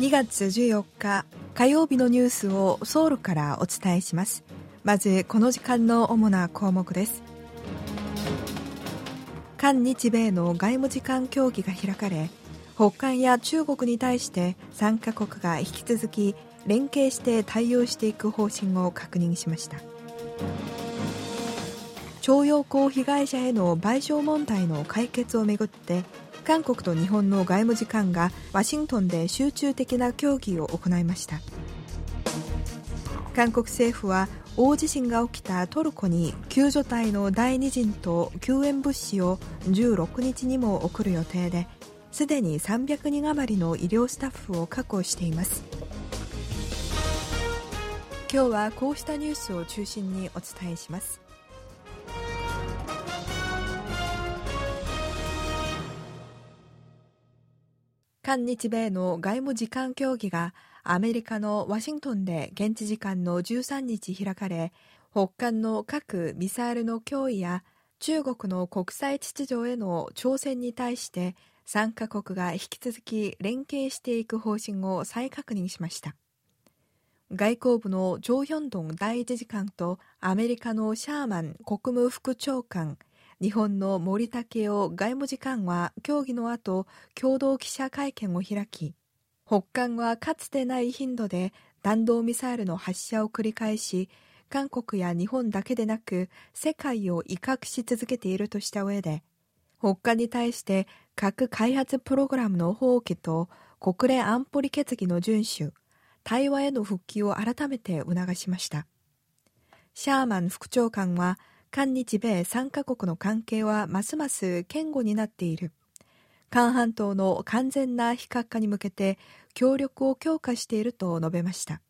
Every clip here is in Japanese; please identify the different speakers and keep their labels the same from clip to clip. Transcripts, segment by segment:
Speaker 1: 2月14日火曜日のニュースをソウルからお伝えします。まずこの時間の主な項目です。韓日米の外務次官協議が開かれ北韓や中国に対して3カ国が引き続き連携して対応していく方針を確認しました。徴用工被害者への賠償問題の解決をめぐって韓国と日本の外務次官がワシントンで集中的な協議を行いました。韓国政府は大地震が起きたトルコに救助隊の第2陣と救援物資を16日にも送る予定ですでに300人余りの医療スタッフを確保しています。今日はこうしたニュースを中心にお伝えします。韓日米の外務次官協議がアメリカのワシントンで現地時間の13日開かれ、北韓の核・ミサイルの脅威や中国の国際秩序への挑戦に対して3カ国が引き続き連携していく方針を再確認しました。外交部のジョ・ヒョンドン第一次官とアメリカのシャーマン国務副長官、日本の森武雄外務次官は協議の後、共同記者会見を開き、北韓はかつてない頻度で弾道ミサイルの発射を繰り返し、韓国や日本だけでなく世界を威嚇し続けているとした上で、北韓に対して核開発プログラムの放棄と国連安保理決議の遵守、対話への復帰を改めて促しました。シャーマン副長官は、韓日米3カ国の関係はますます堅固になっている。韓半島の完全な非核化に向けて協力を強化していると述べました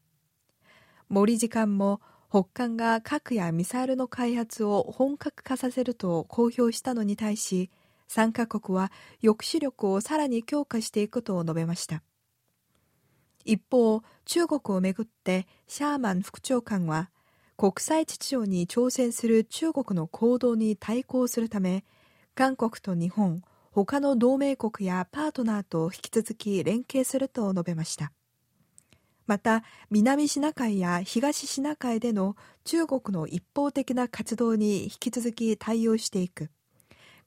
Speaker 1: 森次官も北韓が核やミサイルの開発を本格化させると公表したのに対し3カ国は抑止力をさらに強化していくと述べました一方中国をめぐってシャーマン副長官は国際秩序に挑戦する中国の行動に対抗するため韓国と日本他の同盟国やパートナーと引き続き連携すると述べました。また、南シナ海や東シナ海での中国の一方的な活動に引き続き対応していく。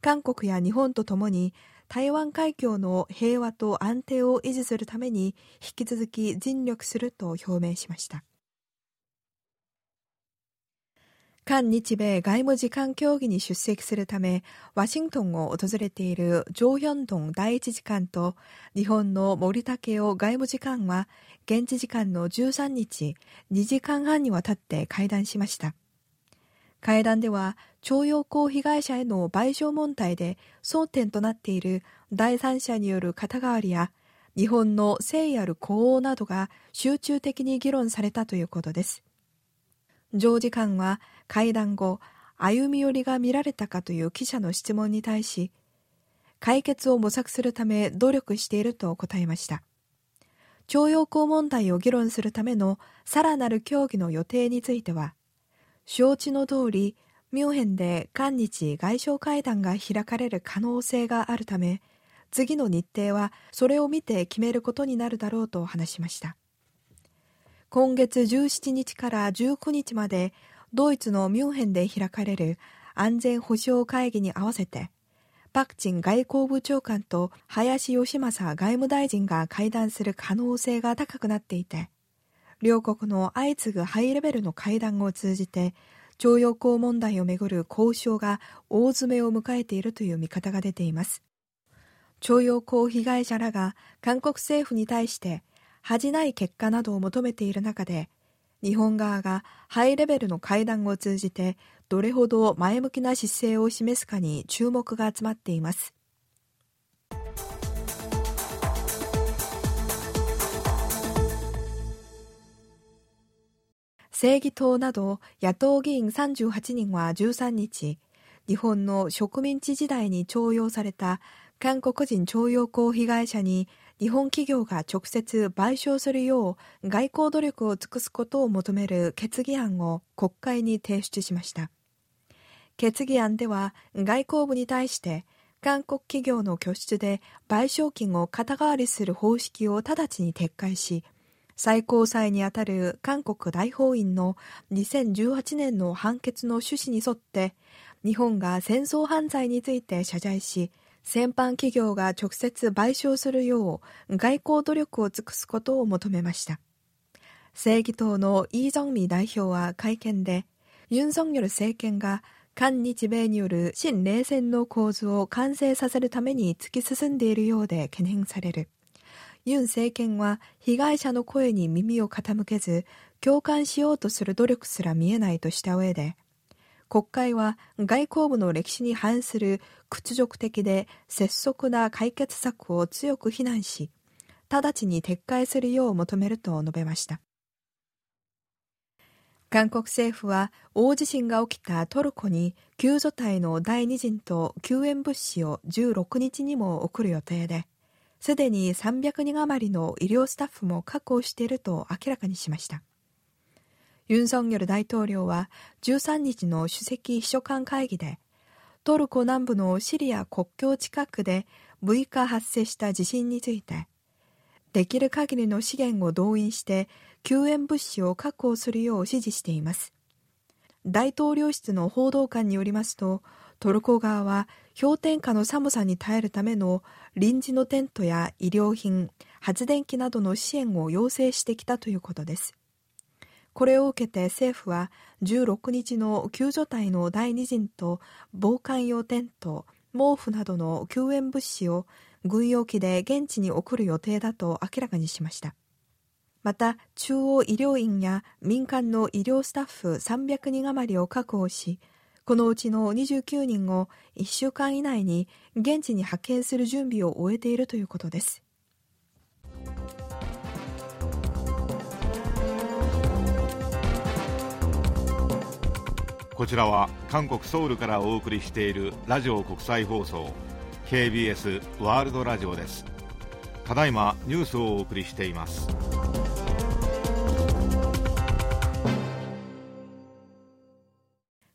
Speaker 1: 韓国や日本とともに台湾海峡の平和と安定を維持するために引き続き尽力すると表明しました。韓日米外務次官協議に出席するためワシントンを訪れているジョ・ヒョン第一次官と日本の森武雄外務次官は現地時間の13日2時間半にわたって会談しました会談では徴用工被害者への賠償問題で争点となっている第三者による肩代わりや日本の誠意ある呼応などが集中的に議論されたということです。上次官は会談後、歩み寄りが見られたかという記者の質問に対し、解決を模索するため努力していると答えました。徴用工問題を議論するためのさらなる協議の予定については、承知の通り、ミュンヘンで韓日外相会談が開かれる可能性があるため、次の日程はそれを見て決めることになるだろうと話しました。今月17日から19日までドイツのミュンヘンで開かれる安全保障会議に合わせて、パクチン外交部長官と林芳正外務大臣が会談する可能性が高くなっていて、両国の相次ぐハイレベルの会談を通じて、徴用工問題をめぐる交渉が大詰めを迎えているという見方が出ています。徴用工被害者らが韓国政府に対して恥じない結果などを求めている中で、日本側がハイレベルの会談を通じてどれほど前向きな姿勢を示すかに注目が集まっています。正義党など野党議員38人は13日、日本の植民地時代に徴用された韓国人徴用工被害者に日本企業が直接賠償するよう外交努力を尽くすことを求める決議案を国会に提出しました。決議案では外交部に対して韓国企業の拠出で賠償金を肩代わりする方式を直ちに撤回し、最高裁にあたる韓国大法院の2018年の判決の趣旨に沿って、日本が戦争犯罪について謝罪し、先般企業が直接賠償するよう外交努力を尽くすことを求めました。正義党のイ・ジョンミ代表は会見で、ユン・ソンヨル政権が韓日米による新冷戦の構図を完成させるために突き進んでいるようで懸念される。ユン政権は被害者の声に耳を傾けず、共感しようとする努力すら見えないとした上で、国会は外交部の歴史に反する屈辱的で拙速な解決策を強く非難し、直ちに撤回するよう求めると述べました。韓国政府は大地震が起きたトルコに救助隊の第2陣と救援物資を16日にも送る予定で、すでに300人余りの医療スタッフも確保していると明らかにしました。ユン・ソンニョル大統領は13日の主席秘書官会議で、トルコ南部のシリア国境近くで6日発生した地震について、できる限りの資源を動員して救援物資を確保するよう指示しています。大統領室の報道官によりますと、トルコ側は氷点下の寒さに耐えるための臨時のテントや医療品、発電機などの支援を要請してきたということです。これを受けて政府は16日の救助隊の第2陣と防寒用テント、毛布などの救援物資を軍用機で現地に送る予定だと明らかにしました。また、中央医療院や民間の医療スタッフ300人余りを確保し、このうちの29人を1週間以内に現地に派遣する準備を終えているということです。
Speaker 2: こちらは韓国ソウルからお送りしているラジオ国際放送 KBS ワールドラジオです。ただいまニュースをお送りしています。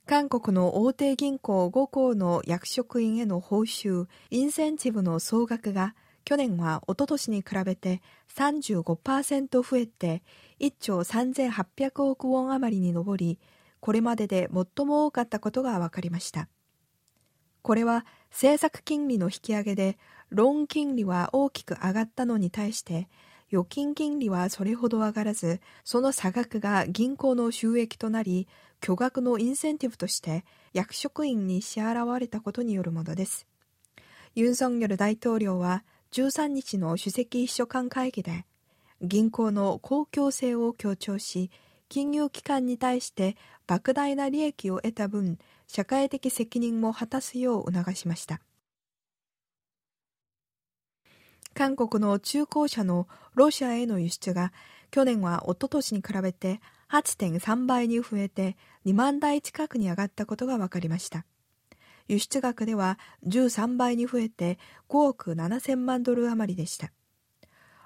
Speaker 1: 韓国の大手銀行5行の役職員への報酬、インセンティブの総額が去年はおととしに比べて35%増えて1兆3800億ウォン余りに上り、これまでで最も多かったことが分かりました。これは政策金利の引き上げでローン金利は大きく上がったのに対して預金金利はそれほど上がらず、その差額が銀行の収益となり、巨額のインセンティブとして役職員に支払われたことによるものです。ユン・ソンニョル大統領は13日の主席秘書官会議で、銀行の公共性を強調し、金融機関に対して莫大な利益を得た分、社会的責任も果たすよう促しました。韓国の中古車のロシアへの輸出が去年はおととしに比べて8.3倍に増えて2万台近くに上がったことが分かりました。輸出額では13倍に増えて5億7000万ドル余りでした。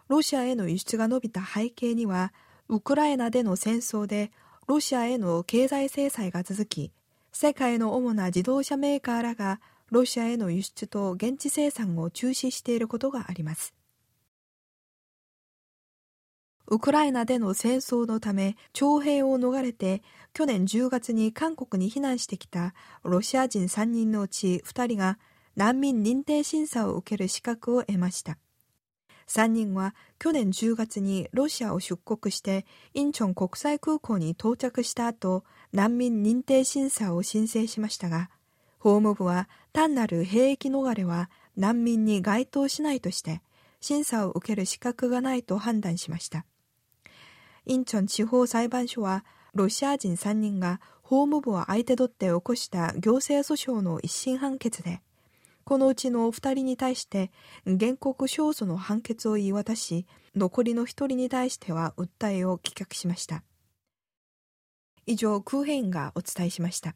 Speaker 1: ロシアへの輸出が伸びた背景にはウクライナでの戦争でロシアへの経済制裁が続き、世界の主な自動車メーカーらがロシアへの輸出と現地生産を中止していることがあります。ウクライナでの戦争のため徴兵を逃れて去年10月に韓国に避難してきたロシア人3人のうち2人が難民認定審査を受ける資格を得ました。3人は去年10月にロシアを出国してインチョン国際空港に到着した後、難民認定審査を申請しましたが、法務部は単なる兵役逃れは難民に該当しないとして、審査を受ける資格がないと判断しました。インチョン地方裁判所は、ロシア人3人が法務部を相手取って起こした行政訴訟の一審判決で、このうちの2人に対して原告勝訴の判決を言い渡し、残りの1人に対しては訴えを棄却しました。以上、クーヘインがお伝えしました。